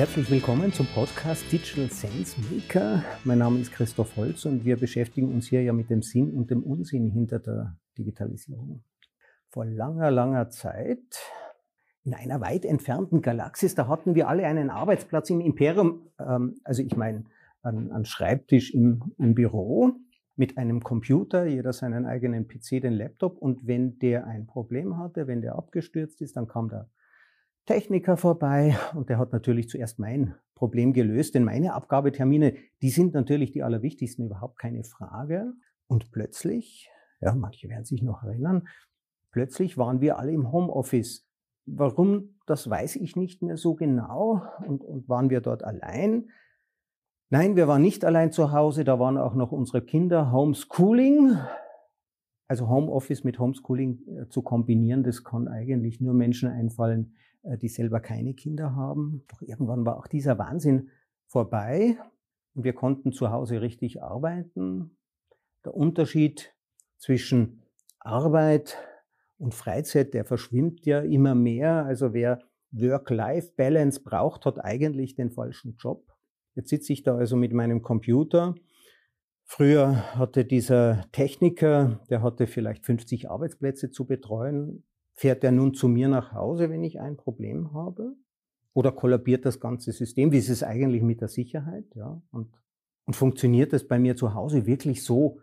Herzlich willkommen zum Podcast Digital Sense Maker. Mein Name ist Christoph Holz und wir beschäftigen uns hier ja mit dem Sinn und dem Unsinn hinter der Digitalisierung. Vor langer, langer Zeit in einer weit entfernten Galaxis, da hatten wir alle einen Arbeitsplatz im Imperium, ähm, also ich meine einen Schreibtisch im, im Büro mit einem Computer, jeder seinen eigenen PC, den Laptop und wenn der ein Problem hatte, wenn der abgestürzt ist, dann kam der Techniker vorbei und der hat natürlich zuerst mein Problem gelöst, denn meine Abgabetermine, die sind natürlich die allerwichtigsten, überhaupt keine Frage. Und plötzlich, ja, manche werden sich noch erinnern, plötzlich waren wir alle im Homeoffice. Warum, das weiß ich nicht mehr so genau. Und, und waren wir dort allein? Nein, wir waren nicht allein zu Hause, da waren auch noch unsere Kinder. Homeschooling, also Homeoffice mit Homeschooling äh, zu kombinieren, das kann eigentlich nur Menschen einfallen, äh, die selber keine Kinder haben. Doch irgendwann war auch dieser Wahnsinn vorbei und wir konnten zu Hause richtig arbeiten. Der Unterschied zwischen Arbeit und Freizeit, der verschwimmt ja immer mehr. Also wer Work-Life-Balance braucht, hat eigentlich den falschen Job. Jetzt sitze ich da also mit meinem Computer. Früher hatte dieser Techniker, der hatte vielleicht 50 Arbeitsplätze zu betreuen. Fährt er nun zu mir nach Hause, wenn ich ein Problem habe? Oder kollabiert das ganze System? Wie ist es eigentlich mit der Sicherheit? Ja, und, und funktioniert das bei mir zu Hause wirklich so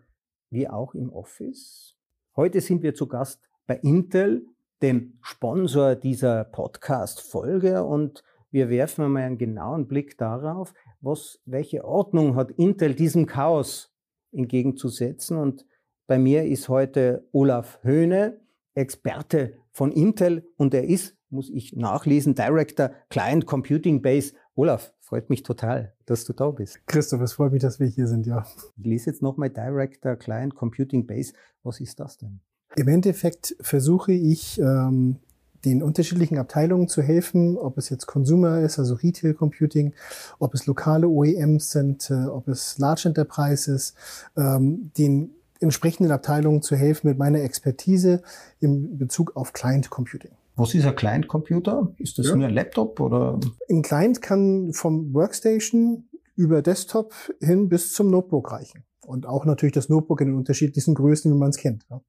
wie auch im Office? Heute sind wir zu Gast bei Intel, dem Sponsor dieser Podcast-Folge und wir werfen einmal einen genauen Blick darauf, was, welche Ordnung hat Intel diesem Chaos entgegenzusetzen. Und bei mir ist heute Olaf Höhne, Experte von Intel und er ist, muss ich nachlesen, Director Client Computing Base. Olaf, freut mich total, dass du da bist. Christoph, es freut mich, dass wir hier sind, ja. Ich lese jetzt nochmal Director Client Computing Base. Was ist das denn? Im Endeffekt versuche ich, ähm, den unterschiedlichen Abteilungen zu helfen, ob es jetzt Consumer ist, also Retail Computing, ob es lokale OEMs sind, äh, ob es Large Enterprises, ähm, den entsprechenden Abteilungen zu helfen mit meiner Expertise in Bezug auf Client Computing. Was ist ein Client Computer? Ist das ja. nur ein Laptop oder? Ein Client kann vom Workstation über Desktop hin bis zum Notebook reichen. Und auch natürlich das Notebook in den unterschiedlichsten Größen, wie man es kennt. Ja.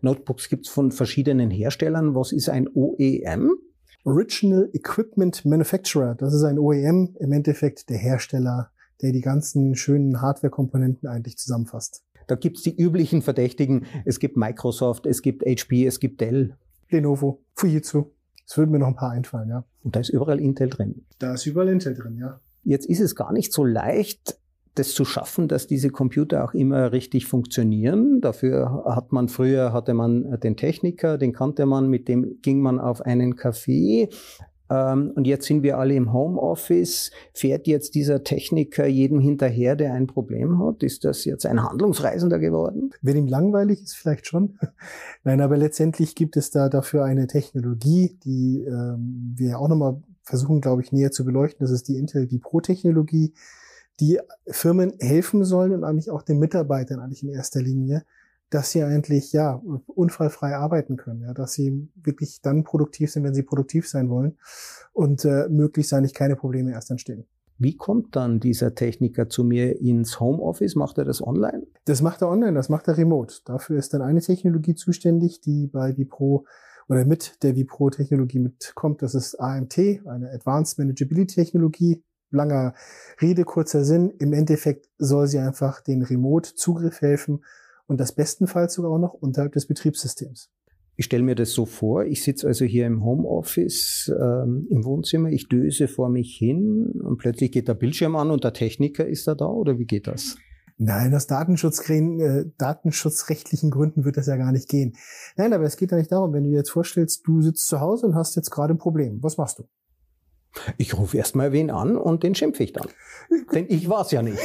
Notebooks gibt es von verschiedenen Herstellern. Was ist ein OEM? Original Equipment Manufacturer. Das ist ein OEM, im Endeffekt der Hersteller, der die ganzen schönen Hardware-Komponenten eigentlich zusammenfasst. Da gibt's die üblichen Verdächtigen. Es gibt Microsoft, es gibt HP, es gibt Dell. Lenovo, Fujitsu. Es würden mir noch ein paar einfallen, ja. Und da ist überall Intel drin. Da ist überall Intel drin, ja. Jetzt ist es gar nicht so leicht, das zu schaffen, dass diese Computer auch immer richtig funktionieren. Dafür hat man früher hatte man den Techniker, den kannte man, mit dem ging man auf einen Café. Ähm, und jetzt sind wir alle im Homeoffice. Fährt jetzt dieser Techniker jedem hinterher, der ein Problem hat? Ist das jetzt ein Handlungsreisender geworden? Wenn ihm langweilig ist, vielleicht schon. Nein, aber letztendlich gibt es da dafür eine Technologie, die ähm, wir auch nochmal versuchen, glaube ich, näher zu beleuchten. Das ist die Intel die Pro-Technologie, die Firmen helfen sollen und eigentlich auch den Mitarbeitern eigentlich in erster Linie, dass sie eigentlich ja unfallfrei arbeiten können, ja, dass sie wirklich dann produktiv sind, wenn sie produktiv sein wollen und äh, möglichst eigentlich keine Probleme erst entstehen. Wie kommt dann dieser Techniker zu mir ins Homeoffice? Macht er das online? Das macht er online, das macht er remote. Dafür ist dann eine Technologie zuständig, die bei Vipro oder mit der Vipro-Technologie mitkommt. Das ist AMT, eine Advanced Manageability Technologie. Langer Rede, kurzer Sinn. Im Endeffekt soll sie einfach den Remote-Zugriff helfen und das bestenfalls sogar auch noch unterhalb des Betriebssystems. Ich stelle mir das so vor, ich sitze also hier im Homeoffice ähm, im Wohnzimmer, ich döse vor mich hin und plötzlich geht der Bildschirm an und der Techniker ist da da oder wie geht das? Nein, aus Datenschutzgrün, äh, datenschutzrechtlichen Gründen wird das ja gar nicht gehen. Nein, aber es geht ja nicht darum, wenn du dir jetzt vorstellst, du sitzt zu Hause und hast jetzt gerade ein Problem. Was machst du? Ich rufe erstmal wen an und den schimpfe ich dann. Denn ich war es ja nicht.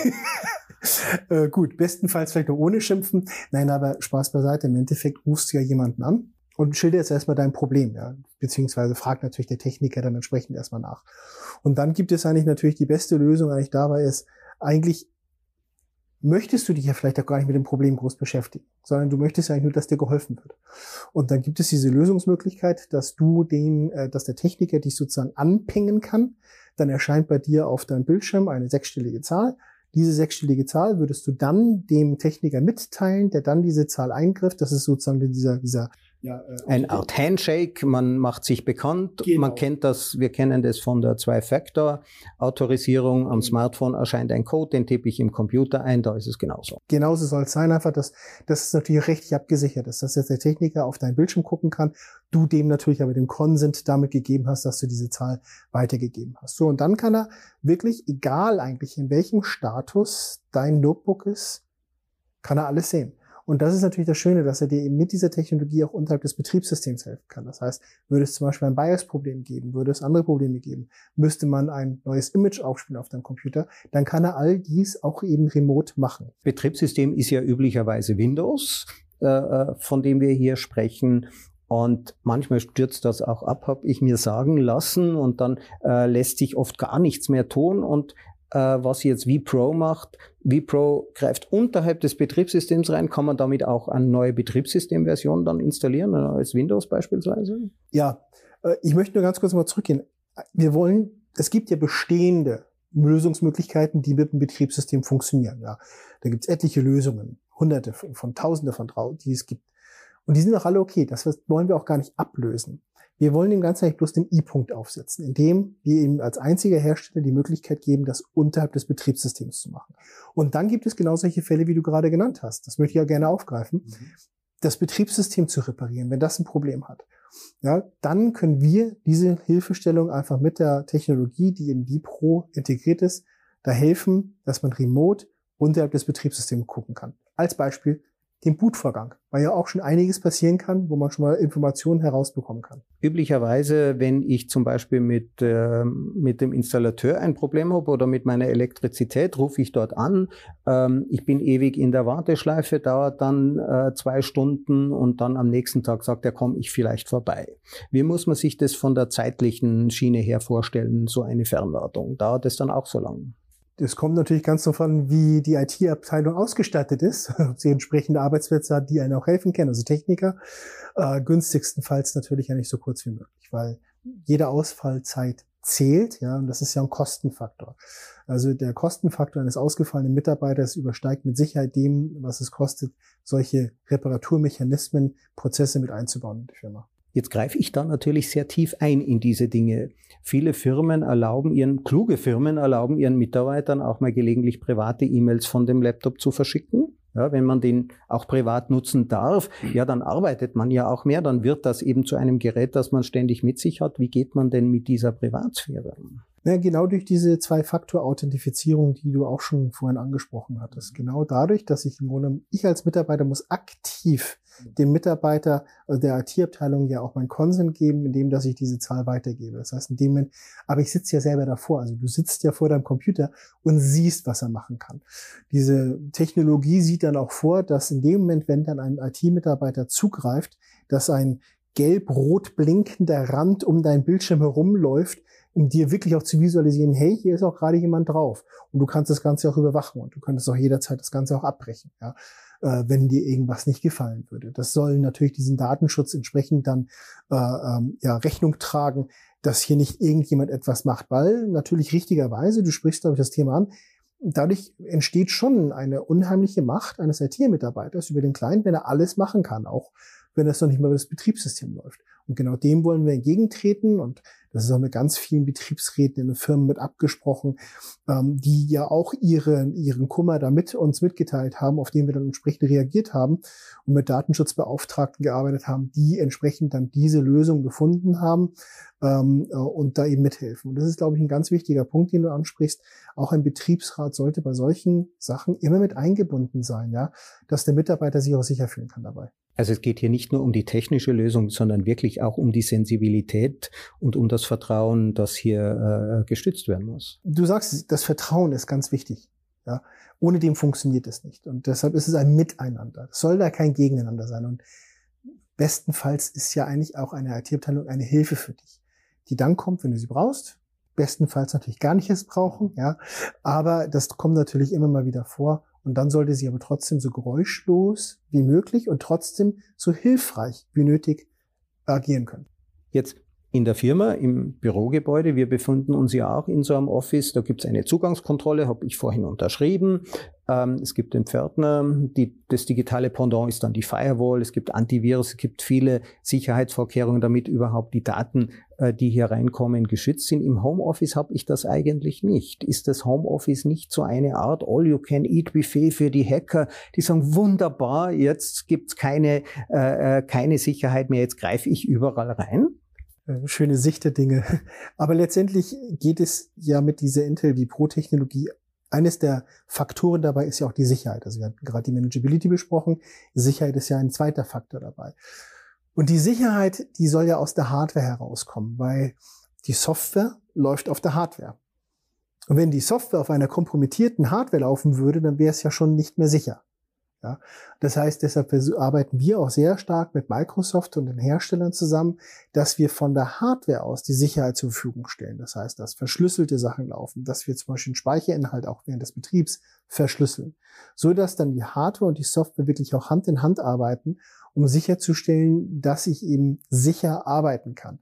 äh, gut, bestenfalls vielleicht noch ohne Schimpfen. Nein, aber Spaß beiseite. Im Endeffekt rufst du ja jemanden an und schilder jetzt erstmal dein Problem, ja. Beziehungsweise fragt natürlich der Techniker dann entsprechend erstmal nach. Und dann gibt es eigentlich natürlich die beste Lösung eigentlich dabei ist, eigentlich möchtest du dich ja vielleicht auch gar nicht mit dem Problem groß beschäftigen, sondern du möchtest ja nur, dass dir geholfen wird. Und dann gibt es diese Lösungsmöglichkeit, dass du den, äh, dass der Techniker dich sozusagen anpingen kann. Dann erscheint bei dir auf deinem Bildschirm eine sechsstellige Zahl. Diese sechsstellige Zahl würdest du dann dem Techniker mitteilen, der dann diese Zahl eingriff. Das ist sozusagen dieser, dieser ja, äh, Eine Art Handshake, man macht sich bekannt, genau. man kennt das, wir kennen das von der Zwei-Factor-Autorisierung. Am Smartphone erscheint ein Code, den tippe ich im Computer ein, da ist es genauso. Genauso soll es sein, einfach, dass das ist natürlich rechtlich abgesichert ist, dass jetzt der Techniker auf deinen Bildschirm gucken kann, du dem natürlich aber den Consent damit gegeben hast, dass du diese Zahl weitergegeben hast. So, und dann kann er wirklich, egal eigentlich in welchem Status dein Notebook ist, kann er alles sehen. Und das ist natürlich das Schöne, dass er dir eben mit dieser Technologie auch unterhalb des Betriebssystems helfen kann. Das heißt, würde es zum Beispiel ein BIOS-Problem geben, würde es andere Probleme geben, müsste man ein neues Image aufspielen auf deinem Computer, dann kann er all dies auch eben remote machen. Betriebssystem ist ja üblicherweise Windows, äh, äh von dem wir hier sprechen. Und manchmal stürzt das auch ab, habe ich mir sagen lassen. Und dann äh, lässt sich oft gar nichts mehr tun. Und was jetzt vPro macht. vPro greift unterhalb des Betriebssystems rein. Kann man damit auch eine neue Betriebssystemversion dann installieren, äh, als Windows beispielsweise? Ja, äh, ich möchte nur ganz kurz mal zurückgehen. Wir wollen, es gibt ja bestehende Lösungsmöglichkeiten, die mit dem Betriebssystem funktionieren. Ja, da gibt es etliche Lösungen, hunderte von, tausende von, die es gibt. Und die sind auch alle okay. Das wollen wir auch gar nicht ablösen. Wir wollen dem Ganzen eigentlich bloß den I-Punkt aufsetzen, indem wir ihm als einziger Hersteller die Möglichkeit geben, das unterhalb des Betriebssystems zu machen. Und dann gibt es genau solche Fälle, wie du gerade genannt hast. Das möchte ich ja gerne aufgreifen. Mhm. Das Betriebssystem zu reparieren, wenn das ein Problem hat. Ja, dann können wir diese Hilfestellung einfach mit der Technologie, die in vPro integriert ist, da helfen, dass man remote unterhalb des Betriebssystems gucken kann. Als Beispiel den Bootvorgang, weil ja auch schon einiges passieren kann, wo man schon mal Informationen herausbekommen kann. Üblicherweise, wenn ich zum Beispiel mit, äh, mit dem Installateur ein Problem habe oder mit meiner Elektrizität, rufe ich dort an. Ähm, ich bin ewig in der Warteschleife, dauert dann äh, zwei Stunden und dann am nächsten Tag sagt er, komm ich vielleicht vorbei. Wie muss man sich das von der zeitlichen Schiene her vorstellen, so eine Fernwartung? Dauert es dann auch so lange? Das kommt natürlich ganz davon, wie die IT-Abteilung ausgestattet ist, ob sie entsprechende Arbeitsplätze hat, die einen auch helfen können, also Techniker. Äh, günstigstenfalls natürlich ja nicht so kurz wie möglich, weil jede Ausfallzeit zählt, ja, und das ist ja ein Kostenfaktor. Also der Kostenfaktor eines ausgefallenen Mitarbeiters übersteigt mit Sicherheit dem, was es kostet, solche Reparaturmechanismen, Prozesse mit einzubauen in die Firma. Jetzt greife ich da natürlich sehr tief ein in diese Dinge. Viele Firmen erlauben ihren, kluge Firmen erlauben ihren Mitarbeitern auch mal gelegentlich private E-Mails von dem Laptop zu verschicken. Ja, wenn man den auch privat nutzen darf, ja, dann arbeitet man ja auch mehr, dann wird das eben zu einem Gerät, das man ständig mit sich hat. Wie geht man denn mit dieser Privatsphäre? Ja, genau durch diese Zwei-Faktor-Authentifizierung, die du auch schon vorhin angesprochen hattest. Genau dadurch, dass ich im Grunde, ich als Mitarbeiter muss aktiv dem Mitarbeiter also der IT-Abteilung ja auch mein Consent geben, indem dass ich diese Zahl weitergebe. Das heißt, in dem Moment, aber ich sitze ja selber davor. Also du sitzt ja vor deinem Computer und siehst, was er machen kann. Diese Technologie sieht dann auch vor, dass in dem Moment, wenn dann ein IT-Mitarbeiter zugreift, dass ein gelb-rot blinkender Rand um deinen Bildschirm herumläuft, um dir wirklich auch zu visualisieren, hey, hier ist auch gerade jemand drauf. Und du kannst das Ganze auch überwachen und du könntest auch jederzeit das Ganze auch abbrechen. Ja äh, wenn dir irgendwas nicht gefallen würde. Das soll natürlich diesen Datenschutz entsprechend dann äh, ähm, ja, Rechnung tragen, dass hier nicht irgendjemand etwas macht, weil natürlich richtigerweise, du sprichst, glaube ich, das Thema an, dadurch entsteht schon eine unheimliche Macht eines IT-Mitarbeiters über den Client, wenn er alles machen kann, auch wenn das noch nicht mal über das Betriebssystem läuft. Und genau dem wollen wir entgegentreten und das ist auch mit ganz vielen Betriebsräten in den Firmen mit abgesprochen, ähm, die ja auch ihre, ihren Kummer damit uns mitgeteilt haben, auf den wir dann entsprechend reagiert haben und mit Datenschutzbeauftragten gearbeitet haben, die entsprechend dann diese Lösung gefunden haben ähm, äh, und da eben mithelfen. Und das ist, glaube ich, ein ganz wichtiger Punkt, den du ansprichst. Auch ein Betriebsrat sollte bei solchen Sachen immer mit eingebunden sein, ja, dass der Mitarbeiter sich auch sicher fühlen kann dabei. Also es geht hier nicht nur um die technische Lösung, sondern wirklich auch um die Sensibilität und um das Vertrauen, das hier äh, gestützt werden muss. Du sagst, das Vertrauen ist ganz wichtig. Ja? Ohne dem funktioniert es nicht. Und deshalb ist es ein Miteinander. Es soll da kein Gegeneinander sein. Und bestenfalls ist ja eigentlich auch eine IT-Abteilung eine Hilfe für dich, die dann kommt, wenn du sie brauchst. Bestenfalls natürlich gar nicht erst brauchen, ja. Aber das kommt natürlich immer mal wieder vor Und dann sollte sie aber trotzdem so geräuschlos wie möglich und trotzdem so hilfreich wie nötig agieren können. Jetzt in der Firma, im Bürogebäude. Wir befinden uns ja auch in so einem Office. Da gibt es eine Zugangskontrolle, habe ich vorhin unterschrieben. Ähm, es gibt den Pförtner. Die, das digitale Pendant ist dann die Firewall. Es gibt Antivirus. Es gibt viele Sicherheitsvorkehrungen, damit überhaupt die Daten, äh, die hier reinkommen, geschützt sind. Im Homeoffice habe ich das eigentlich nicht. Ist das Homeoffice nicht so eine Art All-You-Can-Eat-Buffet für die Hacker, die sagen, wunderbar, jetzt gibt's keine, äh, äh keine Sicherheit mehr, jetzt greife ich überall rein? Äh, schöne Sicht der Dinge. Aber letztendlich geht es ja mit dieser Intel V-Pro-Technologie eines der Faktoren dabei ist ja auch die Sicherheit. Also wir hatten gerade die Manageability besprochen. Sicherheit ist ja ein zweiter Faktor dabei. Und die Sicherheit, die soll ja aus der Hardware herauskommen, weil die Software läuft auf der Hardware. Und wenn die Software auf einer kompromittierten Hardware laufen würde, dann wäre es ja schon nicht mehr sicher. Ja, das heißt, deshalb arbeiten wir auch sehr stark mit Microsoft und den Herstellern zusammen, dass wir von der Hardware aus die Sicherheit zur Verfügung stellen. Das heißt, dass verschlüsselte Sachen laufen, dass wir zum Beispiel den Speicherinhalt auch während des Betriebs verschlüsseln, so dass dann die Hardware und die Software wirklich auch Hand in Hand arbeiten, um sicherzustellen, dass ich eben sicher arbeiten kann.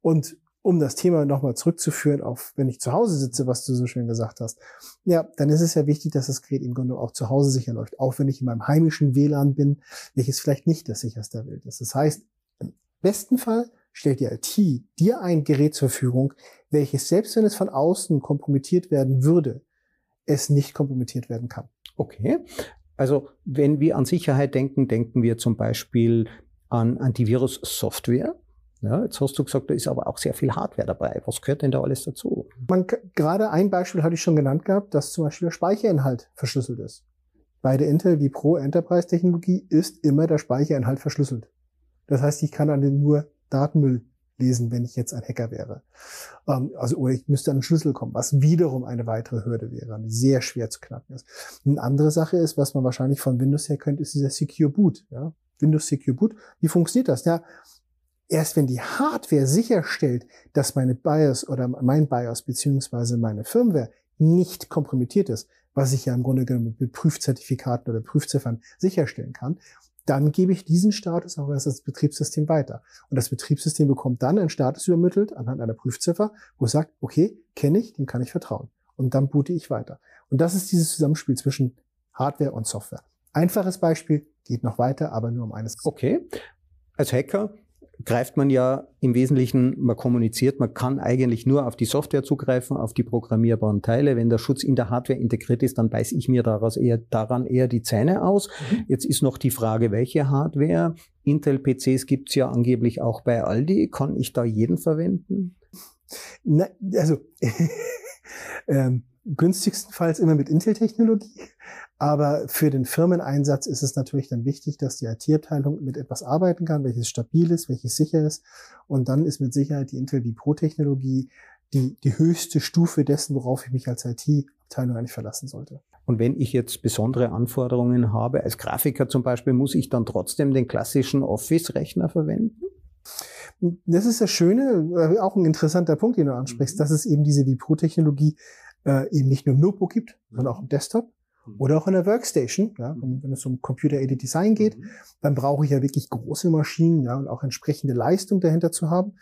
Und um das Thema nochmal zurückzuführen auf, wenn ich zu Hause sitze, was du so schön gesagt hast, ja, dann ist es ja wichtig, dass das Gerät im Grunde auch zu Hause sicher läuft, auch wenn ich in meinem heimischen WLAN bin, welches vielleicht nicht das sicherste der Welt ist. Das heißt, im besten Fall stellt die IT dir ein Gerät zur Verfügung, welches selbst wenn es von außen kompromittiert werden würde, es nicht kompromittiert werden kann. Okay. Also wenn wir an Sicherheit denken, denken wir zum Beispiel an Antivirus-Software. Ja, jetzt hast du gesagt, da ist aber auch sehr viel Hardware dabei. Was gehört denn da alles dazu? Man, gerade ein Beispiel hatte ich schon genannt gehabt, dass zum Beispiel der Speicherinhalt verschlüsselt ist. Bei der Intel wie Pro Enterprise Technologie ist immer der Speicherinhalt verschlüsselt. Das heißt, ich kann an den nur Datenmüll lesen, wenn ich jetzt ein Hacker wäre. Ähm, also, oder ich müsste an den Schlüssel kommen, was wiederum eine weitere Hürde wäre, die sehr schwer zu knacken ist. Eine andere Sache ist, was man wahrscheinlich von Windows her könnte, ist dieser Secure Boot. Ja? Windows Secure Boot. Wie funktioniert das? Ja, Erst wenn die Hardware sicherstellt, dass meine BIOS oder mein BIOS beziehungsweise meine Firmware nicht kompromittiert ist, was ich ja im Grunde genommen mit Prüfzertifikaten oder Prüfziffern sicherstellen kann, dann gebe ich diesen Status auch erst als Betriebssystem weiter. Und das Betriebssystem bekommt dann einen Status übermittelt anhand einer Prüfziffer, wo es sagt, okay, kenne ich, dem kann ich vertrauen. Und dann boote ich weiter. Und das ist dieses Zusammenspiel zwischen Hardware und Software. Einfaches Beispiel, geht noch weiter, aber nur um eines. Okay. Als Hacker greift man ja im Wesentlichen, man kommuniziert, man kann eigentlich nur auf die Software zugreifen, auf die programmierbaren Teile. Wenn der Schutz in der Hardware integriert ist, dann beiß ich mir daraus eher, daran eher die Zähne aus. Mhm. Jetzt ist noch die Frage, welche Hardware? Intel-PCs gibt's ja angeblich auch bei Aldi. Kann ich da jeden verwenden? Na, also ähm, günstigstenfalls immer mit Intel-Technologie. Aber für den Firmeneinsatz ist es natürlich dann wichtig, dass die IT-Abteilung mit etwas arbeiten kann, welches stabil ist, welches sicher ist. Und dann ist mit Sicherheit die Intel die Pro-Technologie die, die höchste Stufe dessen, worauf ich mich als IT-Abteilung eigentlich verlassen sollte. Und wenn ich jetzt besondere Anforderungen habe, als Grafiker zum Beispiel, muss ich dann trotzdem den klassischen Office-Rechner verwenden? Das ist das Schöne, äh, auch ein interessanter Punkt, den du ansprichst, mhm. dass es eben diese Vipro-Technologie äh, eben nicht nur im Notebook gibt, sondern auch im Desktop. Mhm. Oder auch in der Workstation, ja, mhm. wenn es um Computer-Aided Design geht, mhm. dann brauche ich ja wirklich große Maschinen, ja, und auch entsprechende Leistung dahinter zu haben.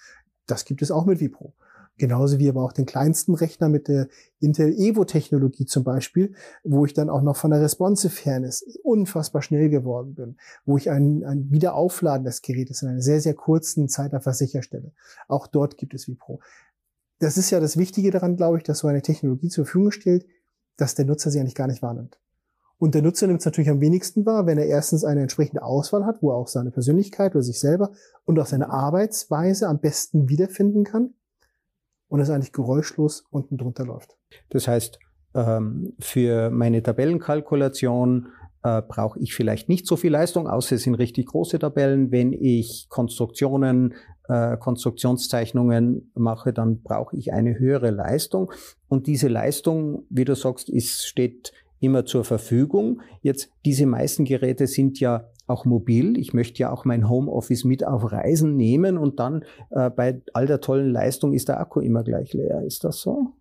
Das gibt es auch mit Vipro. Genauso wie aber auch den kleinsten Rechner mit der Intel Evo-Technologie zum Beispiel, wo ich dann auch noch von der Responsive Fairness unfassbar schnell geworden bin, wo ich ein, ein Wiederaufladen des Gerätes in einer sehr, sehr kurzen Zeit einfach sicherstelle. Auch dort gibt es Vipro. Das ist ja das Wichtige daran, glaube ich, dass so eine Technologie zur Verfügung stellt, dass der Nutzer sie eigentlich gar nicht wahrnimmt. Und der Nutzer nimmt es natürlich am wenigsten wahr, wenn er erstens eine entsprechende Auswahl hat, wo er auch seine Persönlichkeit oder sich selber und auch seine Arbeitsweise am besten wiederfinden kann und es eigentlich geräuschlos unten drunter läuft. Das heißt, ähm, für meine Tabellenkalkulation äh, brauche ich vielleicht nicht so viel Leistung, außer es sind richtig große Tabellen. Wenn ich Konstruktionen, äh, Konstruktionszeichnungen mache, dann brauche ich eine höhere Leistung. Und diese Leistung, wie du sagst, ist, steht immer zur Verfügung. Jetzt, diese meisten Geräte sind ja auch mobil. Ich möchte ja auch mein Homeoffice mit auf Reisen nehmen und dann äh, bei all der tollen Leistung ist der Akku immer gleich leer. Ist das so?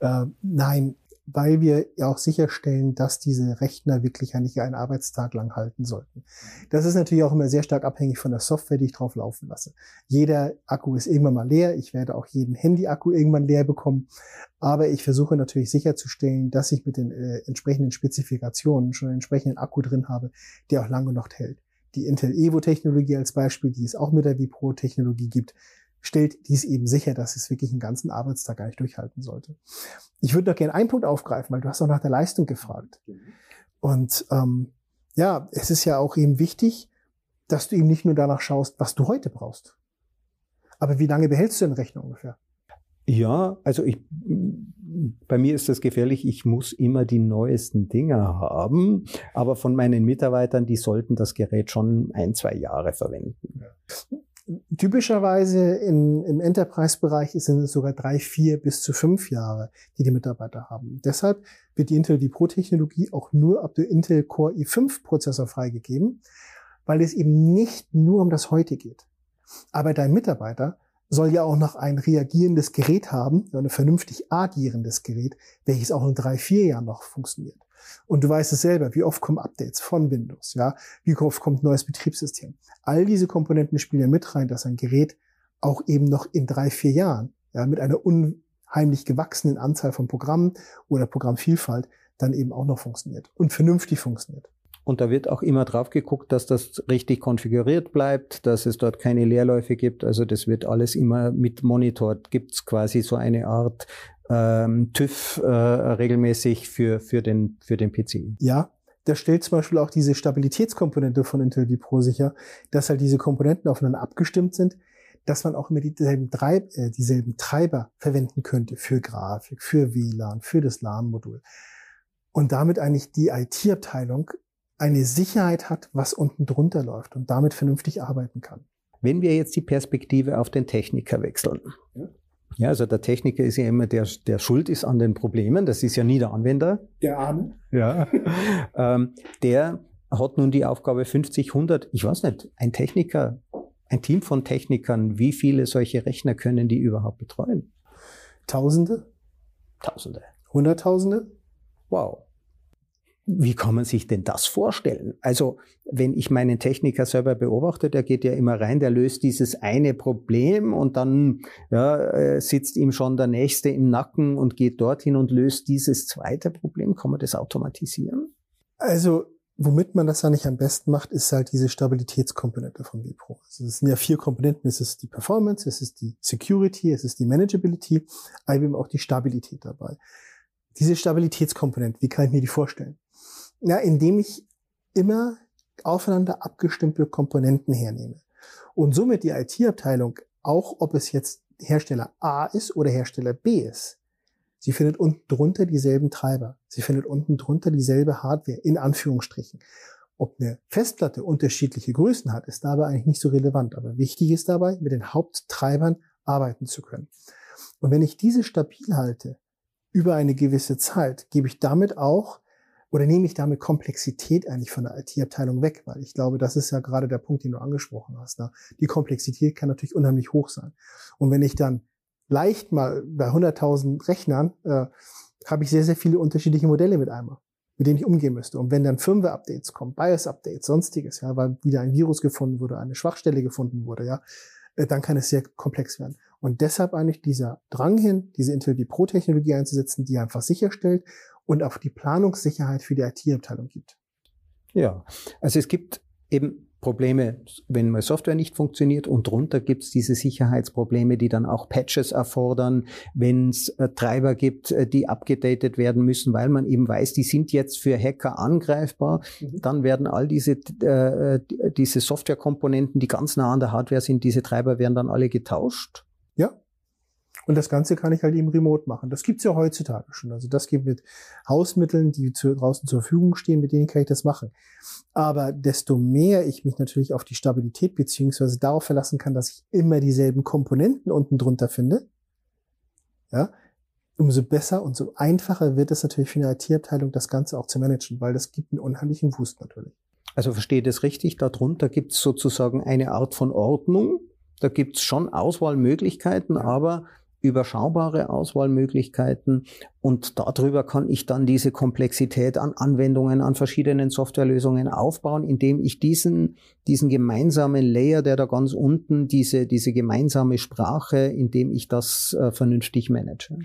äh, nein, weil wir auch sicherstellen, dass diese Rechner wirklich eigentlich einen Arbeitstag lang halten sollten. Das ist natürlich auch immer sehr stark abhängig von der Software, die ich drauf laufen lasse. Jeder Akku ist irgendwann mal leer. Ich werde auch jeden Handy-Akku irgendwann leer bekommen. Aber ich versuche natürlich sicherzustellen, dass ich mit den äh, entsprechenden Spezifikationen schon einen entsprechenden Akku drin habe, der auch lange noch hält. Die Intel Evo-Technologie als Beispiel, die es auch mit der Vipro-Technologie gibt, stellt dies eben sicher, dass es wirklich einen ganzen Arbeitstag gar nicht durchhalten sollte. Ich würde noch gerne einen Punkt aufgreifen, weil du hast auch nach der Leistung gefragt. Und ähm, ja, es ist ja auch eben wichtig, dass du eben nicht nur danach schaust, was du heute brauchst. Aber wie lange behältst du den Rechner ungefähr? Ja, also ich, bei mir ist das gefährlich. Ich muss immer die neuesten Dinger haben. Aber von meinen Mitarbeitern, die sollten das Gerät schon ein, zwei Jahre verwenden. Ja. Typischerweise in, im Enterprise-Bereich sind es sogar drei, vier bis zu fünf Jahre, die die Mitarbeiter haben. Deshalb wird die Intel die Pro-Technologie auch nur ab der Intel Core i5-Prozessor freigegeben, weil es eben nicht nur um das Heute geht. Aber dein Mitarbeiter soll ja auch noch ein reagierendes Gerät haben, ein vernünftig agierendes Gerät, welches auch in drei, vier Jahren noch funktioniert. Und du weißt es selber, wie oft kommen Updates von Windows, ja, wie oft kommt neues Betriebssystem. All diese Komponenten spielen ja mit rein, dass ein Gerät auch eben noch in drei, vier Jahren, ja, mit einer unheimlich gewachsenen Anzahl von Programmen oder Programmvielfalt dann eben auch noch funktioniert und vernünftig funktioniert. Und da wird auch immer drauf geguckt, dass das richtig konfiguriert bleibt, dass es dort keine Leerläufe gibt. Also das wird alles immer mit monitort. Gibt es quasi so eine Art ähm, TÜV äh, regelmäßig für, für, den, für den PC. Ja, das stellt zum Beispiel auch diese Stabilitätskomponente von Intel Pro sicher, dass halt diese Komponenten aufeinander abgestimmt sind, dass man auch immer dieselben, Treib, äh, dieselben Treiber verwenden könnte für Grafik, für WLAN, für das LAN-Modul. Und damit eigentlich die IT-Abteilung eine Sicherheit hat, was unten drunter läuft und damit vernünftig arbeiten kann. Wenn wir jetzt die Perspektive auf den Techniker wechseln. Ja. Ja, also der Techniker ist ja immer der, der schuld ist an den Problemen. Das ist ja nie der Anwender. Der Arme. Ja. ähm, der hat nun die Aufgabe 50, 100, ich weiß nicht, ein Techniker, ein Team von Technikern, wie viele solche Rechner können die überhaupt betreuen? Tausende? Tausende. Hunderttausende? Wow. Wie kann man sich denn das vorstellen? Also, wenn ich meinen Techniker selber beobachte, der geht ja immer rein, der löst dieses eine Problem und dann ja, äh, sitzt ihm schon der Nächste im Nacken und geht dorthin und löst dieses zweite Problem. Kann man das automatisieren? Also, womit man das ja nicht am besten macht, ist halt diese Stabilitätskomponente von vPro. Also es sind ja vier Komponenten. Es ist die Performance, es ist die Security, es ist die Manageability, aber eben auch die Stabilität dabei. Diese Stabilitätskomponente, wie kann ich mir die vorstellen? Ja, indem ich immer aufeinander abgestimmte Komponenten hernehme. Und somit die IT-Abteilung, auch ob es jetzt Hersteller A ist oder Hersteller B ist, sie findet unten drunter dieselben Treiber. Sie findet unten drunter dieselbe Hardware, in Anführungsstrichen. Ob eine Festplatte unterschiedliche Größen hat, ist dabei eigentlich nicht so relevant. Aber wichtig ist dabei, mit den Haupttreibern arbeiten zu können. Und wenn ich diese stabil halte, über eine gewisse Zeit, gebe ich damit auch oder nehme ich damit Komplexität eigentlich von der IT-Abteilung weg? Weil ich glaube, das ist ja gerade der Punkt, den du angesprochen hast. Ne? Die Komplexität kann natürlich unheimlich hoch sein. Und wenn ich dann leicht mal bei 100.000 Rechnern äh, habe ich sehr, sehr viele unterschiedliche Modelle mit einmal, mit denen ich umgehen müsste. Und wenn dann Firmware-Updates kommen, BIOS-Updates, sonstiges, ja, weil wieder ein Virus gefunden wurde, eine Schwachstelle gefunden wurde, ja, äh, dann kann es sehr komplex werden. Und deshalb eigentlich dieser Drang hin, diese Intel Pro-Technologie einzusetzen, die einfach sicherstellt und auch die Planungssicherheit für die IT-Abteilung gibt. Ja, also es gibt eben Probleme, wenn mal Software nicht funktioniert und drunter gibt es diese Sicherheitsprobleme, die dann auch Patches erfordern, wenn es äh, Treiber gibt, äh, die abgedatet werden müssen, weil man eben weiß, die sind jetzt für Hacker angreifbar, mhm. dann werden all diese, äh, diese Softwarekomponenten, die ganz nah an der Hardware sind, diese Treiber werden dann alle getauscht. Und das Ganze kann ich halt eben remote machen. Das gibt's ja heutzutage schon. Also das geht mit Hausmitteln, die zu, draußen zur Verfügung stehen, mit denen kann ich das machen. Aber desto mehr ich mich natürlich auf die Stabilität beziehungsweise darauf verlassen kann, dass ich immer dieselben Komponenten unten drunter finde, ja, umso besser und so einfacher wird es natürlich für eine IT-Abteilung, das Ganze auch zu managen, weil das gibt einen unheimlichen Boost natürlich. Also verstehe das richtig, darunter gibt es sozusagen eine Art von Ordnung. Da gibt es schon Auswahlmöglichkeiten, aber überschaubare Auswahlmöglichkeiten und darüber kann ich dann diese Komplexität an Anwendungen, an verschiedenen Softwarelösungen aufbauen, indem ich diesen, diesen gemeinsamen Layer, der da ganz unten, diese, diese gemeinsame Sprache, indem ich das äh, vernünftig manage.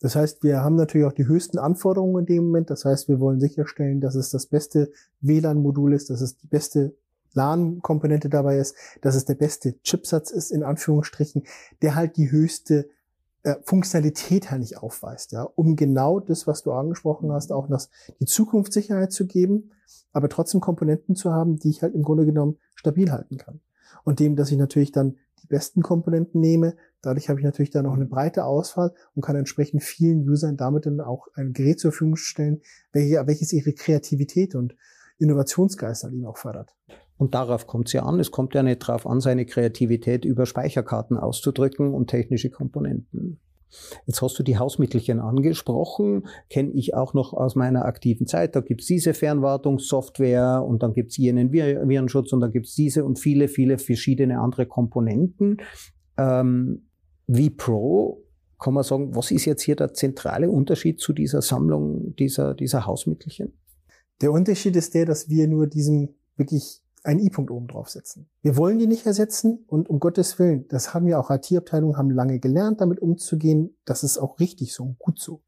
Das heißt, wir haben natürlich auch die höchsten Anforderungen in dem Moment. Das heißt, wir wollen sicherstellen, dass es das beste WLAN-Modul ist, dass es die beste LAN-Komponente dabei ist, dass es der beste Chipsatz ist, in Anführungsstrichen, der halt die höchste äh, Funktionalität halt nicht aufweist, ja, um genau das, was du angesprochen hast, auch das, die Zukunftssicherheit zu geben, aber trotzdem Komponenten zu haben, die ich halt im Grunde genommen stabil halten kann. Und dem, dass ich natürlich dann die besten Komponenten nehme, dadurch habe ich natürlich dann auch eine breite Auswahl und kann entsprechend vielen Usern damit dann auch ein Gerät zur Verfügung stellen, welches ihre Kreativität und Innovationsgeist dann eben auch fördert. Und darauf kommt es ja an. Es kommt ja nicht darauf an, seine Kreativität über Speicherkarten auszudrücken und technische Komponenten. Jetzt hast du die Hausmittelchen angesprochen, kenne ich auch noch aus meiner aktiven Zeit. Da gibt's diese Fernwartungssoftware und dann gibt's jenen Virenschutz und dann gibt's diese und viele, viele verschiedene andere Komponenten. Ähm, wie Pro kann man sagen, was ist jetzt hier der zentrale Unterschied zu dieser Sammlung dieser, dieser Hausmittelchen? Der Unterschied ist der, dass wir nur diesen wirklich einen I-Punkt oben draufsetzen. Wir wollen die nicht ersetzen und um Gottes Willen, das haben wir auch IT-Abteilungen, haben lange gelernt, damit umzugehen. Das ist auch richtig so und gut so.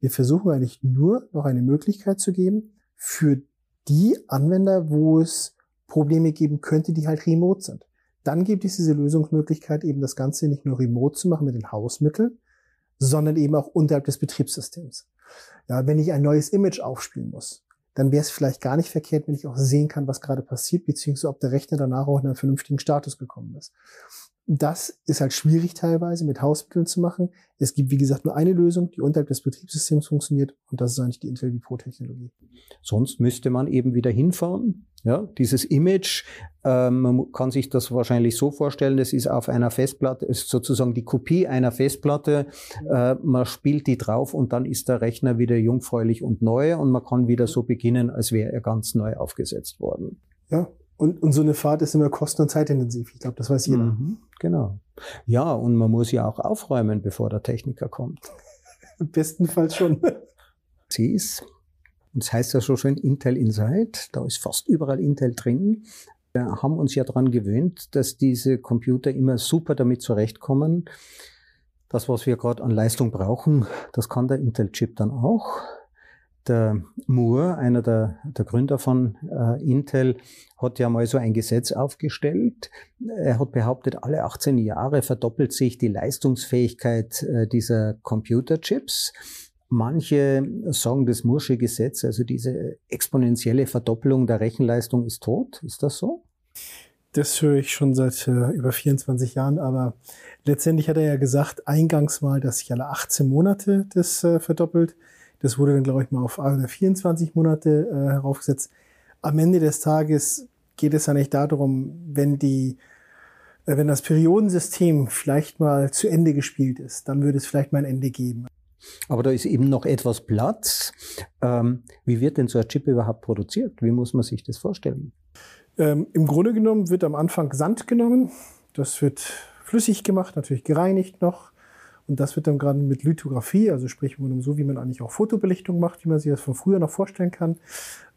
Wir versuchen eigentlich nur noch eine Möglichkeit zu geben für die Anwender, wo es Probleme geben könnte, die halt remote sind. Dann gibt es diese Lösungsmöglichkeit, eben das Ganze nicht nur remote zu machen mit den Hausmitteln, sondern eben auch unterhalb des Betriebssystems. Ja, wenn ich ein neues Image aufspielen muss, dann wäre es vielleicht gar nicht verkehrt, wenn ich auch sehen kann, was gerade passiert, beziehungsweise ob der Rechner danach auch in einen vernünftigen Status gekommen ist. Das ist halt schwierig teilweise mit Hausmitteln zu machen. Es gibt, wie gesagt, nur eine Lösung, die unterhalb des Betriebssystems funktioniert und das ist eigentlich die Intel Pro Technologie. Sonst müsste man eben wieder hinfahren. Ja, dieses Image, ähm, man kann sich das wahrscheinlich so vorstellen, das ist auf einer Festplatte, ist sozusagen die Kopie einer Festplatte. Äh, man spielt die drauf und dann ist der Rechner wieder jungfräulich und neu und man kann wieder so beginnen, als wäre er ganz neu aufgesetzt worden. Ja, und, und so eine Fahrt ist immer kosten- und zeitintensiv. Ich glaube, das weiß jeder. Mhm, genau. Ja, und man muss ja auch aufräumen, bevor der Techniker kommt. Bestenfalls schon. Sie ist, und das heißt ja so schön Intel Inside, da ist fast überall Intel drin. Wir haben uns ja daran gewöhnt, dass diese Computer immer super damit zurechtkommen. Das, was wir gerade an Leistung brauchen, das kann der Intel-Chip dann auch. Der Moore, einer der, der Gründer von äh, Intel, hat ja mal so ein Gesetz aufgestellt. Er hat behauptet, alle 18 Jahre verdoppelt sich die Leistungsfähigkeit äh, dieser Computerchips. Manche sagen, das Moore'sche Gesetz, also diese exponentielle Verdoppelung der Rechenleistung ist tot. Ist das so? Das höre ich schon seit äh, über 24 Jahren, aber letztendlich hat er ja gesagt, eingangs mal, dass sich alle 18 Monate das äh, verdoppelt. Das wurde dann, glaube ich, mal auf 24 Monate äh, heraufgesetzt. Am Ende des Tages geht es ja nicht darum, wenn die, äh, wenn das Periodensystem vielleicht mal zu Ende gespielt ist, dann würde es vielleicht mal ein Ende geben. Aber da ist eben noch etwas Platz. Ähm, wie wird denn so ein Chip überhaupt produziert? Wie muss man sich das vorstellen? Ähm, Im Grunde genommen wird am Anfang Sand genommen. Das wird flüssig gemacht, natürlich gereinigt noch. Und das wird dann gerade mit Lithografie, also sprich so, wie man eigentlich auch Fotobelichtung macht, wie man sich das von früher noch vorstellen kann.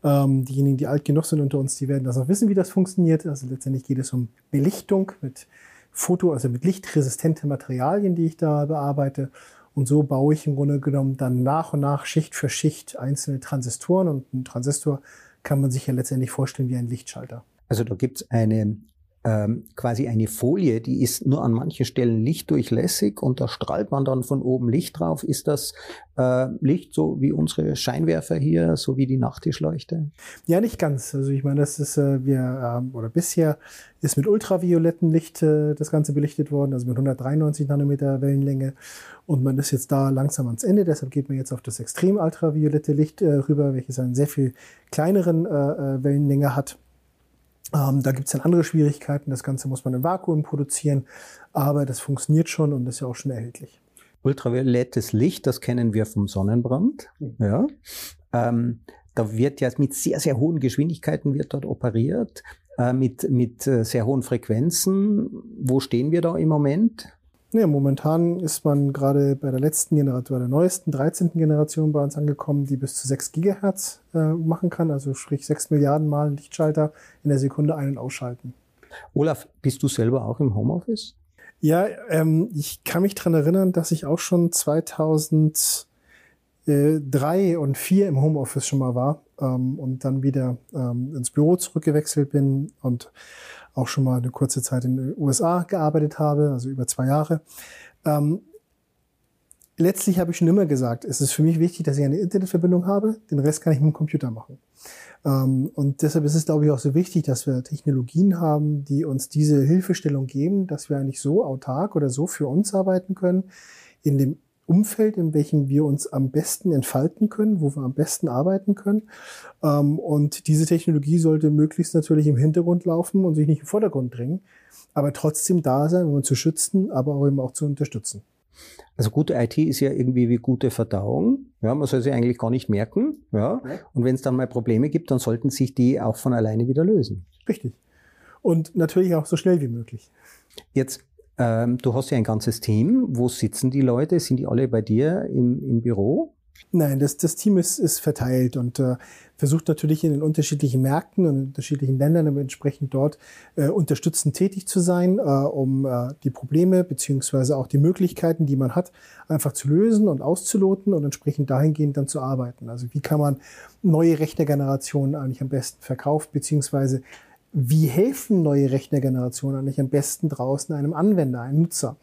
Ähm, diejenigen, die alt genug sind unter uns, die werden das auch wissen, wie das funktioniert. Also letztendlich geht es um Belichtung mit Foto, also mit lichtresistente Materialien, die ich da bearbeite. Und so baue ich im Grunde genommen dann nach und nach Schicht für Schicht einzelne Transistoren. Und ein Transistor kann man sich ja letztendlich vorstellen wie ein Lichtschalter. Also da gibt es eine ähm, quasi eine Folie, die ist nur an manchen Stellen lichtdurchlässig und da strahlt man dann von oben Licht drauf. Ist das äh, Licht so wie unsere Scheinwerfer hier, so wie die Nachttischleuchte? Ja, nicht ganz. Also ich meine, das ist, äh, wir, äh, oder bisher ist mit ultraviolettem Licht äh, das Ganze belichtet worden, also mit 193 Nanometer Wellenlänge. Und man ist jetzt da langsam ans Ende, deshalb geht man jetzt auf das extrem ultraviolette Licht äh, rüber, welches einen sehr viel kleineren äh, äh Wellenlänge hat. Ähm, da gibt es dann andere Schwierigkeiten. Das Ganze muss man im Vakuum produzieren, aber das funktioniert schon und ist ja auch schon erhältlich. Ultraviolettes Licht, das kennen wir vom Sonnenbrand. Mhm. Ja. Ähm, da wird ja mit sehr, sehr hohen Geschwindigkeiten wird dort operiert, äh, mit, mit äh, sehr hohen Frequenzen. Wo stehen wir da im Moment? Ja, momentan ist man gerade bei der letzten Generation, bei der neuesten 13. Generation bei uns angekommen, die bis zu 6 Gigahertz äh, machen kann, also sprich 6 Milliarden Mal Lichtschalter in der Sekunde ein- und ausschalten. Olaf, bist du selber auch im Homeoffice? Ja, ähm, ich kann mich dran erinnern, dass ich auch schon 2003 und 4 im Homeoffice schon mal war ähm, und dann wieder ähm, ins Büro zurückgewechselt bin und auch schon mal eine kurze Zeit in den USA gearbeitet habe, also über zwei Jahre. Ähm, letztlich habe ich schon immer gesagt, es ist für mich wichtig, dass ich eine Internetverbindung habe. Den Rest kann ich mit dem Computer machen. Ähm, und deshalb ist es, glaube ich, auch so wichtig, dass wir Technologien haben, die uns diese Hilfestellung geben, dass wir eigentlich so autark oder so für uns arbeiten können, in dem Umfeld, in welchem wir uns am besten entfalten können, wo wir am besten arbeiten können. Ähm, und diese Technologie sollte möglichst natürlich im Hintergrund laufen und sich nicht im Vordergrund drängen, aber trotzdem da sein, um uns zu schützen, aber auch eben auch zu unterstützen. Also gute IT ist ja irgendwie wie gute Verdauung. Ja, man soll sie eigentlich gar nicht merken. Ja. Und wenn es dann mal Probleme gibt, dann sollten sich die auch von alleine wieder lösen. Richtig. Und natürlich auch so schnell wie möglich. Jetzt ähm, du hast ja ein ganzes Team. Wo sitzen die Leute? Sind die alle bei dir im, im Büro? Nein, das, das Team ist, ist verteilt und äh, versucht natürlich in den unterschiedlichen Märkten und in unterschiedlichen Ländern entsprechend dort äh, unterstützend tätig zu sein, äh, um äh, die Probleme beziehungsweise auch die Möglichkeiten, die man hat, einfach zu lösen und auszuloten und entsprechend dahingehend dann zu arbeiten. Also wie kann man neue Rechnergenerationen eigentlich am besten verkaufen, beziehungsweise wie helfen neue Rechnergenerationen eigentlich am besten draußen einem Anwender, einem Nutzer?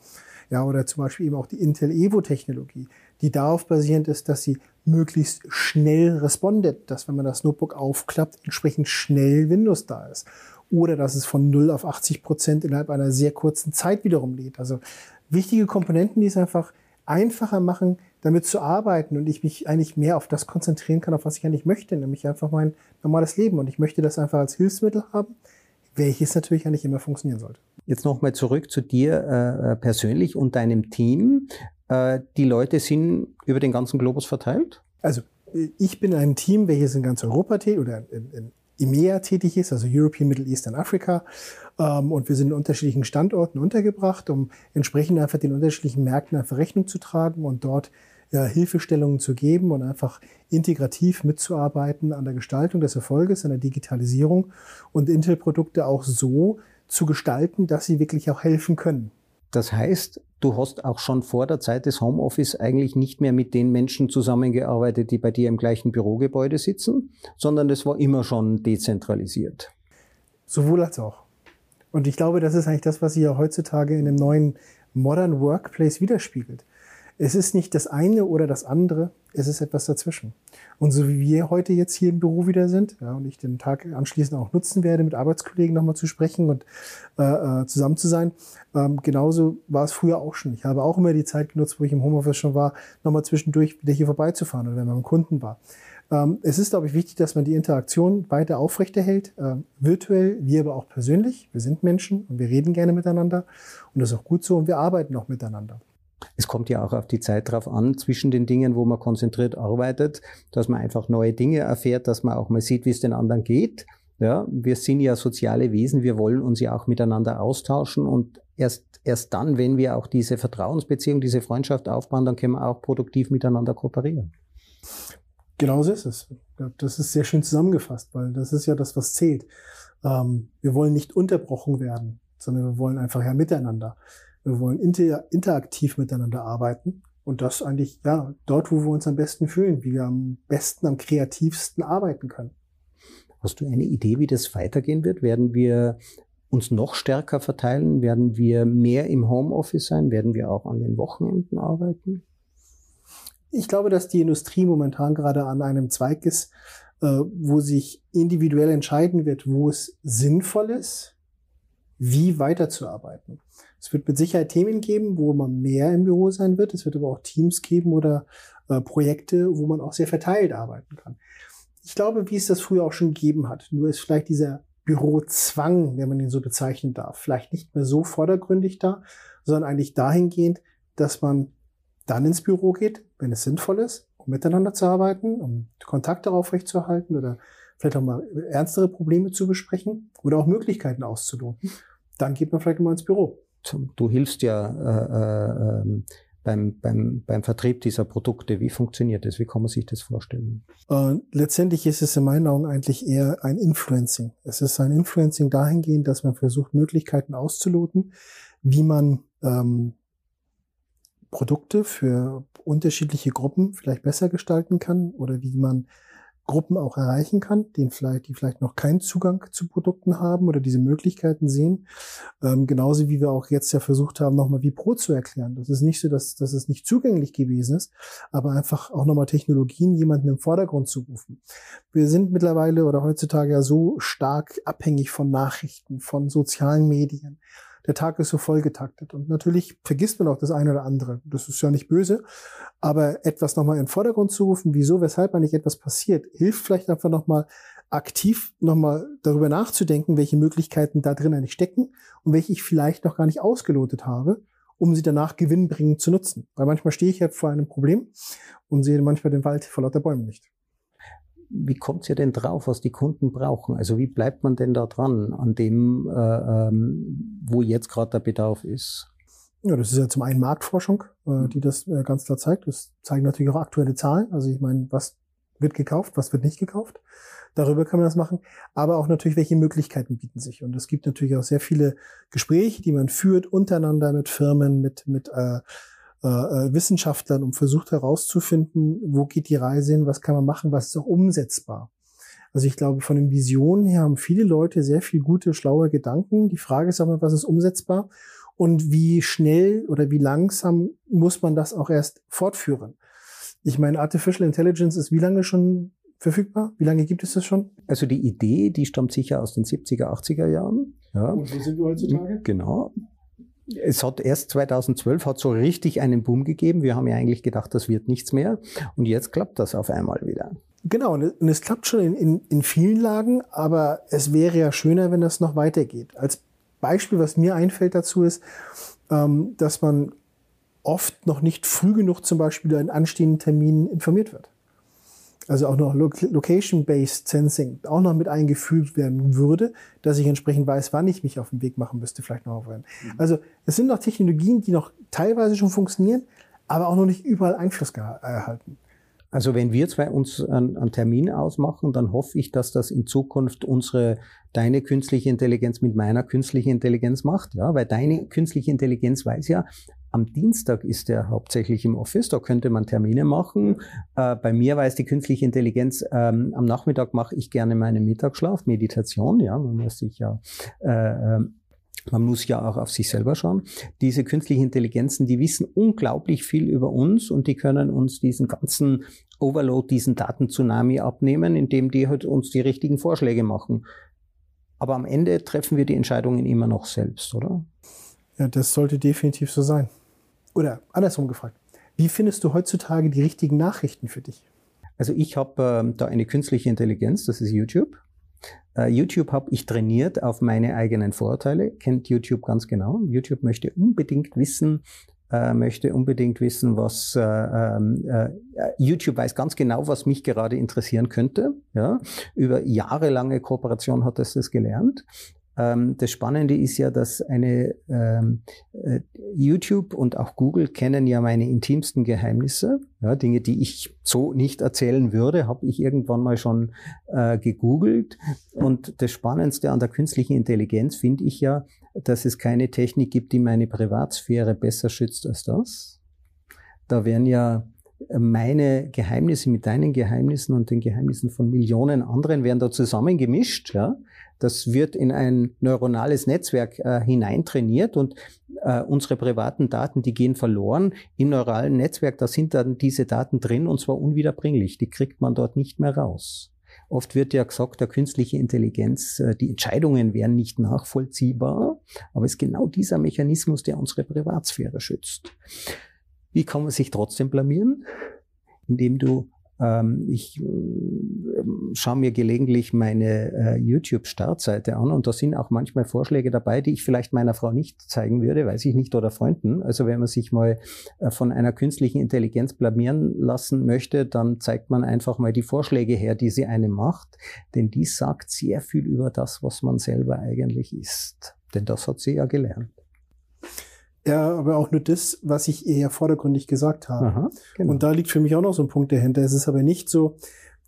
Ja, oder zum Beispiel eben auch die Intel Evo Technologie, die darauf basierend ist, dass sie möglichst schnell respondet, dass wenn man das Notebook aufklappt, entsprechend schnell Windows da ist. Oder dass es von 0 auf 80 Prozent innerhalb einer sehr kurzen Zeit wiederum lädt. Also wichtige Komponenten, die es einfach einfacher machen, damit zu arbeiten und ich mich eigentlich mehr auf das konzentrieren kann, auf was ich eigentlich möchte, nämlich einfach mein normales Leben. Und ich möchte das einfach als Hilfsmittel haben, welches natürlich eigentlich immer funktionieren sollte. Jetzt nochmal zurück zu dir äh, äh, persönlich und deinem Team. Äh, die Leute sind über den ganzen Globus verteilt? Also ich bin ein Team, welches in ganz Europa tätig oder in, in EMEA tätig ist, also European, Middle East und Afrika. Ähm, und wir sind in unterschiedlichen Standorten untergebracht, um entsprechend einfach den unterschiedlichen Märkten einfach Rechnung zu tragen und dort ja, Hilfestellungen zu geben und einfach integrativ mitzuarbeiten an der Gestaltung des Erfolges, an der Digitalisierung und Intel-Produkte auch so zu gestalten, dass sie wirklich auch helfen können. Das heißt, du hast auch schon vor der Zeit des Homeoffice eigentlich nicht mehr mit den Menschen zusammengearbeitet, die bei dir im gleichen Bürogebäude sitzen, sondern das war immer schon dezentralisiert. Sowohl als auch. Und ich glaube, das ist eigentlich das, was sich ja heutzutage in dem neuen Modern Workplace widerspiegelt. Es ist nicht das eine oder das andere, es ist etwas dazwischen. Und so wie wir heute jetzt hier im Büro wieder sind, ja, und ich den Tag anschließend auch nutzen werde, mit Arbeitskollegen nochmal zu sprechen und äh, äh, zusammen zu sein, ähm, genauso war es früher auch schon. Ich habe auch immer die Zeit genutzt, wo ich im Homeoffice schon war, nochmal zwischendurch wieder hier vorbeizufahren oder wenn man beim Kunden war. Ähm, es ist, glaube ich, wichtig, dass man die Interaktion weiter aufrechterhält, äh, virtuell, wir aber auch persönlich. Wir sind Menschen und wir reden gerne miteinander und das ist auch gut so und wir arbeiten auch miteinander. Es kommt ja auch auf die Zeit drauf an, zwischen den Dingen, wo man konzentriert arbeitet, dass man einfach neue Dinge erfährt, dass man auch mal sieht, wie es den anderen geht. Ja, wir sind ja soziale Wesen, wir wollen uns ja auch miteinander austauschen und erst, erst dann, wenn wir auch diese Vertrauensbeziehung, diese Freundschaft aufbauen, dann können wir auch produktiv miteinander kooperieren. Genauso ist es. Das ist sehr schön zusammengefasst, weil das ist ja das, was zählt. Ähm, wir wollen nicht unterbrochen werden, sondern wir wollen einfach ja miteinander. Wir wollen inter interaktiv miteinander arbeiten und das eigentlich, ja, dort, wo wir uns am besten fühlen, wie wir am besten, am kreativsten arbeiten können. Hast du eine Idee, wie das weitergehen wird? Werden wir uns noch stärker verteilen? Werden wir mehr im Homeoffice sein? Werden wir auch an den Wochenenden arbeiten? Ich glaube, dass die Industrie momentan gerade an einem Zweig ist, äh, wo sich individuell entscheiden wird, wo es sinnvoll ist, wie weiterzuarbeiten. Es wird mit Sicherheit Themen geben, wo man mehr im Büro sein wird. Es wird aber auch Teams geben oder äh, Projekte, wo man auch sehr verteilt arbeiten kann. Ich glaube, wie es das früher auch schon gegeben hat. Nur ist vielleicht dieser Bürozwang, wenn man ihn so bezeichnen darf, vielleicht nicht mehr so vordergründig da, sondern eigentlich dahingehend, dass man dann ins Büro geht, wenn es sinnvoll ist, um miteinander zu arbeiten, um Kontakte aufrechtzuerhalten oder vielleicht auch mal ernstere Probleme zu besprechen oder auch Möglichkeiten auszuloten. Dann geht man vielleicht mal ins Büro. Du hilfst ja äh, äh, beim, beim, beim Vertrieb dieser Produkte. Wie funktioniert das? Wie kann man sich das vorstellen? Äh, letztendlich ist es in meinen Augen eigentlich eher ein Influencing. Es ist ein Influencing dahingehend, dass man versucht, Möglichkeiten auszuloten, wie man ähm, Produkte für unterschiedliche Gruppen vielleicht besser gestalten kann oder wie man Gruppen auch erreichen kann, die vielleicht, die vielleicht noch keinen Zugang zu Produkten haben oder diese Möglichkeiten sehen. Ähm, genauso wie wir auch jetzt ja versucht haben, nochmal wie Pro zu erklären. Das ist nicht so, dass, dass es nicht zugänglich gewesen ist, aber einfach auch nochmal Technologien jemanden im Vordergrund zu rufen. Wir sind mittlerweile oder heutzutage ja so stark abhängig von Nachrichten, von sozialen Medien der Tag ist so vollgetaktet. Und natürlich vergisst man auch das eine oder andere. Das ist ja nicht böse. Aber etwas nochmal in den Vordergrund zu rufen, wieso, weshalb eigentlich etwas passiert, hilft vielleicht einfach nochmal aktiv nochmal darüber nachzudenken, welche Möglichkeiten da drin eigentlich stecken und welche ich vielleicht noch gar nicht ausgelotet habe, um sie danach gewinnbringend zu nutzen. Weil manchmal stehe ich ja vor einem Problem und sehe manchmal den Wald vor lauter Bäumen nicht wie kommt ihr denn drauf, was die Kunden brauchen? Also wie bleibt man denn da dran an dem, äh, ähm, wo jetzt gerade der Bedarf ist? Ja, das ist ja zum einen Marktforschung, äh, mhm. die das äh, ganz klar zeigt. Das zeigen natürlich auch aktuelle Zahlen. Also ich meine, was wird gekauft, was wird nicht gekauft. Darüber kann man das machen. Aber auch natürlich, welche Möglichkeiten bieten sich. Und es gibt natürlich auch sehr viele Gespräche, die man führt untereinander mit Firmen, mit, mit äh, äh, äh, Wissenschaftlern und versucht herauszufinden, wo geht die Reise hin, was kann man machen, was ist auch umsetzbar. Also ich glaube, von den Visionen her haben viele Leute sehr viel gute, schlaue Gedanken. Die Frage ist aber, was ist umsetzbar und wie schnell oder wie langsam muss man das auch erst fortführen. Ich meine, Artificial Intelligence ist wie lange schon verfügbar? Wie lange gibt es das schon? Also die Idee, die stammt sicher aus den 70er, 80er Jahren. Ja. Und wo sind wir heutzutage? Genau es hat erst 2012 hat so richtig einen Boom gegeben. Wir haben ja eigentlich gedacht, das wird nichts mehr. Und jetzt klappt das auf einmal wieder. Genau, und es klappt schon in, in, in vielen Lagen, aber es wäre ja schöner, wenn das noch weitergeht. Als Beispiel, was mir einfällt dazu ist, ähm, dass man oft noch nicht früh genug zum Beispiel über einen anstehenden Termin informiert wird also auch noch Location-Based Sensing auch noch mit eingefügt werden würde, dass ich entsprechend weiß, wann ich mich auf den Weg machen müsste, vielleicht noch aufhören. Mhm. Also es sind noch Technologien, die noch teilweise schon funktionieren, aber auch noch nicht überall Einfluss erhalten. Also wenn wir zwei uns einen, Termin ausmachen, dann hoffe ich, dass das in Zukunft unsere, deine künstliche Intelligenz mit meiner künstlichen Intelligenz macht, ja, weil deine künstliche Intelligenz weiß ja, am Dienstag ist er hauptsächlich im Office, da könnte man Termine machen. Äh, bei mir weiß die künstliche Intelligenz, ähm, am Nachmittag mache ich gerne meinen Mittagsschlaf, Meditation, ja, man muss sich ja äh, ähm, man muss ja auch auf sich selber schauen. Diese künstlichen Intelligenzen, die wissen unglaublich viel über uns und die können uns diesen ganzen Overload, diesen Daten-Tsunami abnehmen, indem die halt uns die richtigen Vorschläge machen. Aber am Ende treffen wir die Entscheidungen immer noch selbst, oder? Ja, das sollte definitiv so sein. Oder andersrum gefragt, wie findest du heutzutage die richtigen Nachrichten für dich? Also ich habe ähm, da eine künstliche Intelligenz, das ist YouTube. Uh, YouTube habe ich trainiert auf meine eigenen Vorurteile, kennt YouTube ganz genau. YouTube möchte unbedingt wissen, äh, möchte unbedingt wissen, was äh, ähm, äh, YouTube weiß ganz genau, was mich gerade interessieren könnte. Ja? Über jahrelange Kooperation hat es das gelernt. Ähm, das Spannende ist ja, dass eine ähm, äh, YouTube und auch Google kennen ja meine intimsten Geheimnisse. Ja, Dinge, die ich so nicht erzählen würde, habe ich irgendwann mal schon äh, gegoogelt. Und das Spannendste an der künstlichen Intelligenz finde ich ja, dass es keine Technik gibt, die meine Privatsphäre besser schützt als das. Da werden ja meine Geheimnisse mit deinen Geheimnissen und den Geheimnissen von Millionen anderen werden da zusammengemischt, ja. Das wird in ein neuronales Netzwerk äh, hineintrainiert und äh, unsere privaten Daten, die gehen verloren. Im neuralen Netzwerk, da sind dann diese Daten drin und zwar unwiederbringlich. Die kriegt man dort nicht mehr raus. Oft wird ja gesagt, der künstliche Intelligenz, äh, die Entscheidungen wären nicht nachvollziehbar, aber es ist genau dieser Mechanismus, der unsere Privatsphäre schützt. Wie kann man sich trotzdem blamieren? Indem du ich äh, schaue mir gelegentlich meine äh, YouTube-Startseite an und da sind auch manchmal Vorschläge dabei, die ich vielleicht meiner Frau nicht zeigen würde, weiß ich nicht, oder Freunden. Also wenn man sich mal äh, von einer künstlichen Intelligenz blamieren lassen möchte, dann zeigt man einfach mal die Vorschläge her, die sie einem macht, denn die sagt sehr viel über das, was man selber eigentlich ist. Denn das hat sie ja gelernt. Ja, aber auch nur das, was ich eher vordergründig gesagt habe. Aha, genau. Und da liegt für mich auch noch so ein Punkt dahinter. Es ist aber nicht so,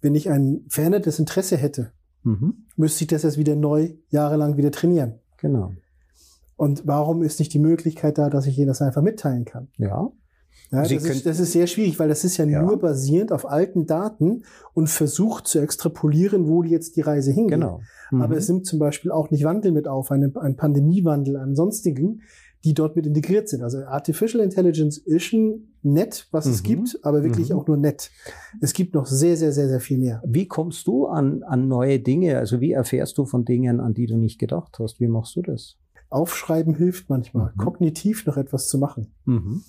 wenn ich ein verändertes Interesse hätte, mhm. müsste ich das jetzt wieder neu jahrelang wieder trainieren. Genau. Und warum ist nicht die Möglichkeit da, dass ich Ihnen das einfach mitteilen kann? Ja. ja das, ist, das, ist, sehr schwierig, weil das ist ja, ja, nur basierend auf alten Daten und versucht zu extrapolieren, wo jetzt die Reise hingeht. Genau. Mhm. Aber es nimmt zum Beispiel auch nicht Wandel mit auf, einen, einen Pandemiewandel, einen sonstigen, die dort mit integriert sind. Also Artificial Intelligence ist schon nett, was mhm. es gibt, aber wirklich mhm. auch nur nett. Es gibt noch sehr, sehr, sehr, sehr viel mehr. Wie kommst du an, an neue Dinge? Also wie erfährst du von Dingen, an die du nicht gedacht hast? Wie machst du das? Aufschreiben hilft manchmal, mhm. kognitiv noch etwas zu machen. Mhm.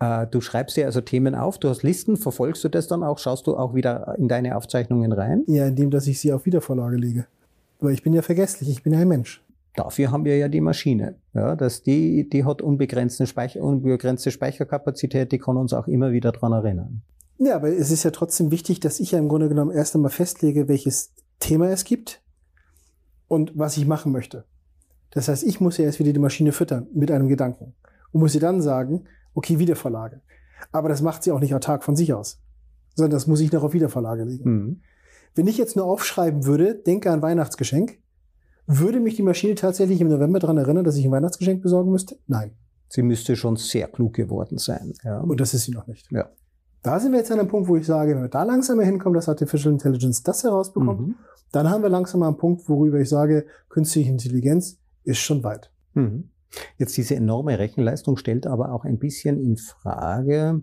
Äh, du schreibst dir also Themen auf, du hast Listen, verfolgst du das dann auch? Schaust du auch wieder in deine Aufzeichnungen rein? Ja, indem, dass ich sie auf Wiedervorlage lege. Weil ich bin ja vergesslich, ich bin ja ein Mensch. Dafür haben wir ja die Maschine. Ja, dass die, die hat unbegrenzte, Speicher, unbegrenzte Speicherkapazität, die kann uns auch immer wieder dran erinnern. Ja, aber es ist ja trotzdem wichtig, dass ich ja im Grunde genommen erst einmal festlege, welches Thema es gibt und was ich machen möchte. Das heißt, ich muss ja erst wieder die Maschine füttern mit einem Gedanken und muss sie dann sagen, okay, Wiedervorlage. Aber das macht sie auch nicht autark von sich aus, sondern das muss ich noch auf Wiedervorlage legen. Mhm. Wenn ich jetzt nur aufschreiben würde, denke an Weihnachtsgeschenk, würde mich die Maschine tatsächlich im November daran erinnern, dass ich ein Weihnachtsgeschenk besorgen müsste? Nein. Sie müsste schon sehr klug geworden sein. Ja. Und das ist sie noch nicht. Ja. Da sind wir jetzt an einem Punkt, wo ich sage, wenn wir da langsam hinkommen, dass Artificial Intelligence das herausbekommt, mhm. dann haben wir langsam einen Punkt, worüber ich sage, künstliche Intelligenz ist schon weit. Mhm. Jetzt diese enorme Rechenleistung stellt aber auch ein bisschen in Frage,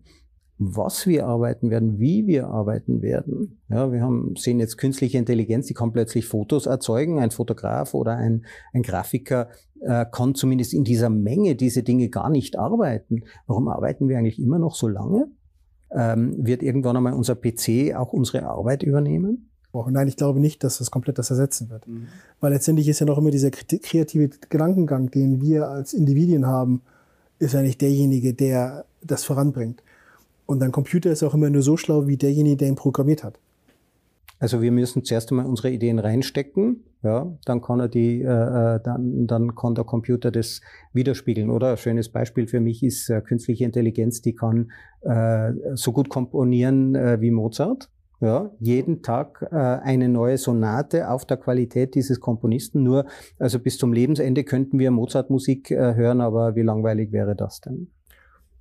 was wir arbeiten werden, wie wir arbeiten werden. Ja, wir haben, sehen jetzt künstliche Intelligenz, die kann plötzlich Fotos erzeugen. Ein Fotograf oder ein, ein Grafiker äh, kann zumindest in dieser Menge diese Dinge gar nicht arbeiten. Warum arbeiten wir eigentlich immer noch so lange? Ähm, wird irgendwann einmal unser PC auch unsere Arbeit übernehmen? Nein, ich glaube nicht, dass das komplett das ersetzen wird. Mhm. Weil letztendlich ist ja noch immer dieser kreative Gedankengang, den wir als Individuen haben, ist nicht derjenige, der das voranbringt. Und ein Computer ist auch immer nur so schlau wie derjenige, der ihn programmiert hat. Also wir müssen zuerst einmal unsere Ideen reinstecken, ja, dann kann er die, äh, äh, dann, dann kann der Computer das widerspiegeln. Oder ein schönes Beispiel für mich ist äh, künstliche Intelligenz, die kann äh, so gut komponieren äh, wie Mozart. Ja, jeden Tag äh, eine neue Sonate auf der Qualität dieses Komponisten. Nur, also bis zum Lebensende könnten wir Mozart-Musik äh, hören, aber wie langweilig wäre das denn?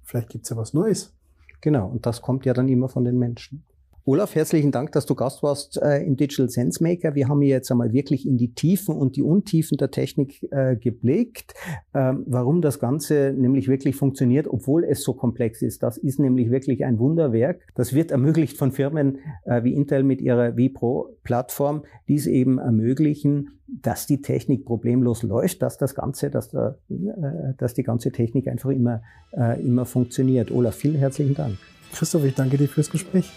Vielleicht gibt's ja was Neues. Genau, und das kommt ja dann immer von den Menschen. Olaf, herzlichen Dank, dass du Gast warst äh, im Digital Sense Maker. Wir haben hier jetzt einmal wirklich in die Tiefen und die Untiefen der Technik äh, geblickt, ähm, warum das Ganze nämlich wirklich funktioniert, obwohl es so komplex ist. Das ist nämlich wirklich ein Wunderwerk. Das wird ermöglicht von Firmen äh, wie Intel mit ihrer vPro-Plattform, die es eben ermöglichen, dass die Technik problemlos läuft, dass das Ganze, dass, der, äh, dass die ganze Technik einfach immer, äh, immer funktioniert. Olaf, vielen herzlichen Dank. Christoph, ich danke dir fürs Gespräch.